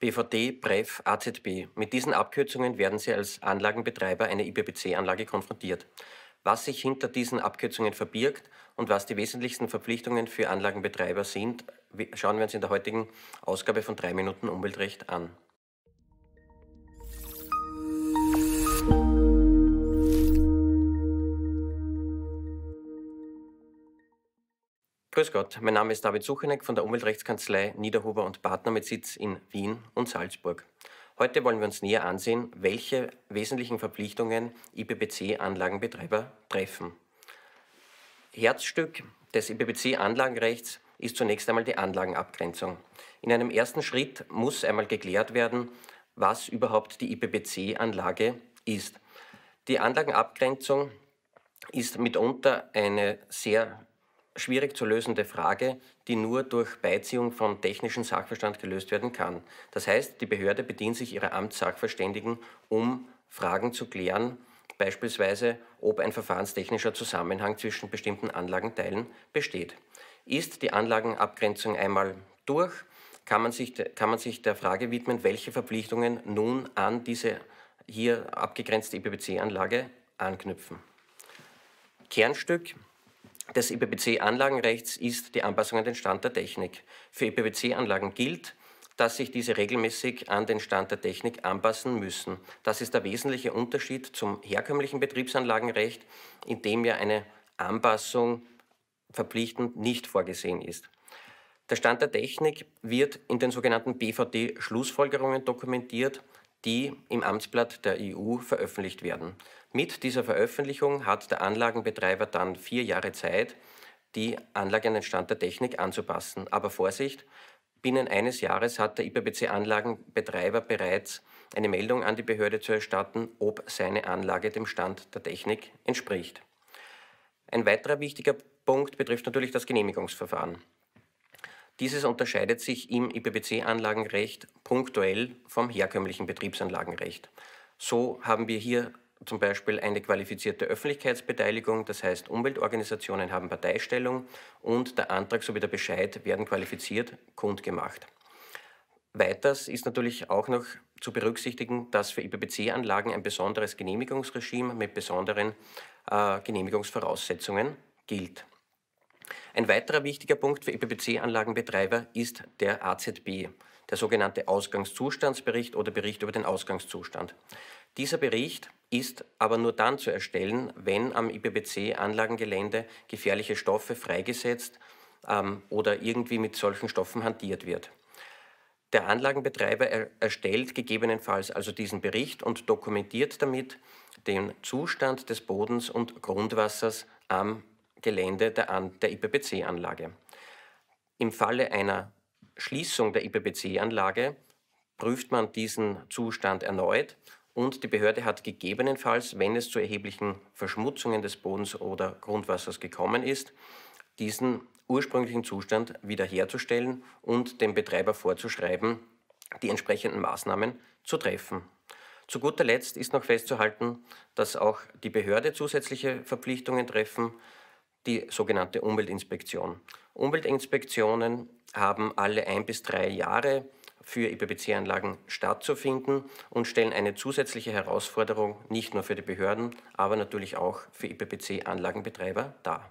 BVD, BREF, AZB. Mit diesen Abkürzungen werden Sie als Anlagenbetreiber einer IPPC-Anlage konfrontiert. Was sich hinter diesen Abkürzungen verbirgt und was die wesentlichsten Verpflichtungen für Anlagenbetreiber sind, schauen wir uns in der heutigen Ausgabe von 3 Minuten Umweltrecht an. Grüß Gott, mein Name ist David Sucheneck von der Umweltrechtskanzlei Niederhuber und Partner mit Sitz in Wien und Salzburg. Heute wollen wir uns näher ansehen, welche wesentlichen Verpflichtungen IPPC-Anlagenbetreiber treffen. Herzstück des IPPC-Anlagenrechts ist zunächst einmal die Anlagenabgrenzung. In einem ersten Schritt muss einmal geklärt werden, was überhaupt die IPPC-Anlage ist. Die Anlagenabgrenzung ist mitunter eine sehr schwierig zu lösende Frage, die nur durch Beiziehung von technischem Sachverstand gelöst werden kann. Das heißt, die Behörde bedient sich ihrer Amtssachverständigen, um Fragen zu klären, beispielsweise ob ein verfahrenstechnischer Zusammenhang zwischen bestimmten Anlagenteilen besteht. Ist die Anlagenabgrenzung einmal durch, kann man sich, kann man sich der Frage widmen, welche Verpflichtungen nun an diese hier abgegrenzte IPPC-Anlage anknüpfen. Kernstück des IPPC-Anlagenrechts ist die Anpassung an den Stand der Technik. Für IPPC-Anlagen gilt, dass sich diese regelmäßig an den Stand der Technik anpassen müssen. Das ist der wesentliche Unterschied zum herkömmlichen Betriebsanlagenrecht, in dem ja eine Anpassung verpflichtend nicht vorgesehen ist. Der Stand der Technik wird in den sogenannten BVD-Schlussfolgerungen dokumentiert die im Amtsblatt der EU veröffentlicht werden. Mit dieser Veröffentlichung hat der Anlagenbetreiber dann vier Jahre Zeit, die Anlage an den Stand der Technik anzupassen. Aber Vorsicht, binnen eines Jahres hat der IPPC-Anlagenbetreiber bereits eine Meldung an die Behörde zu erstatten, ob seine Anlage dem Stand der Technik entspricht. Ein weiterer wichtiger Punkt betrifft natürlich das Genehmigungsverfahren. Dieses unterscheidet sich im IPPC-Anlagenrecht punktuell vom herkömmlichen Betriebsanlagenrecht. So haben wir hier zum Beispiel eine qualifizierte Öffentlichkeitsbeteiligung, das heißt Umweltorganisationen haben Parteistellung und der Antrag sowie der Bescheid werden qualifiziert kundgemacht. Weiters ist natürlich auch noch zu berücksichtigen, dass für IPPC-Anlagen ein besonderes Genehmigungsregime mit besonderen äh, Genehmigungsvoraussetzungen gilt. Ein weiterer wichtiger Punkt für IPPC-Anlagenbetreiber ist der AZB, der sogenannte Ausgangszustandsbericht oder Bericht über den Ausgangszustand. Dieser Bericht ist aber nur dann zu erstellen, wenn am IPPC-Anlagengelände gefährliche Stoffe freigesetzt ähm, oder irgendwie mit solchen Stoffen hantiert wird. Der Anlagenbetreiber er erstellt gegebenenfalls also diesen Bericht und dokumentiert damit den Zustand des Bodens und Grundwassers am Gelände der, der IPPC-Anlage. Im Falle einer Schließung der IPPC-Anlage prüft man diesen Zustand erneut und die Behörde hat gegebenenfalls, wenn es zu erheblichen Verschmutzungen des Bodens oder Grundwassers gekommen ist, diesen ursprünglichen Zustand wiederherzustellen und dem Betreiber vorzuschreiben, die entsprechenden Maßnahmen zu treffen. Zu guter Letzt ist noch festzuhalten, dass auch die Behörde zusätzliche Verpflichtungen treffen die sogenannte Umweltinspektion. Umweltinspektionen haben alle ein bis drei Jahre für IPPC-Anlagen stattzufinden und stellen eine zusätzliche Herausforderung nicht nur für die Behörden, aber natürlich auch für IPPC-Anlagenbetreiber dar.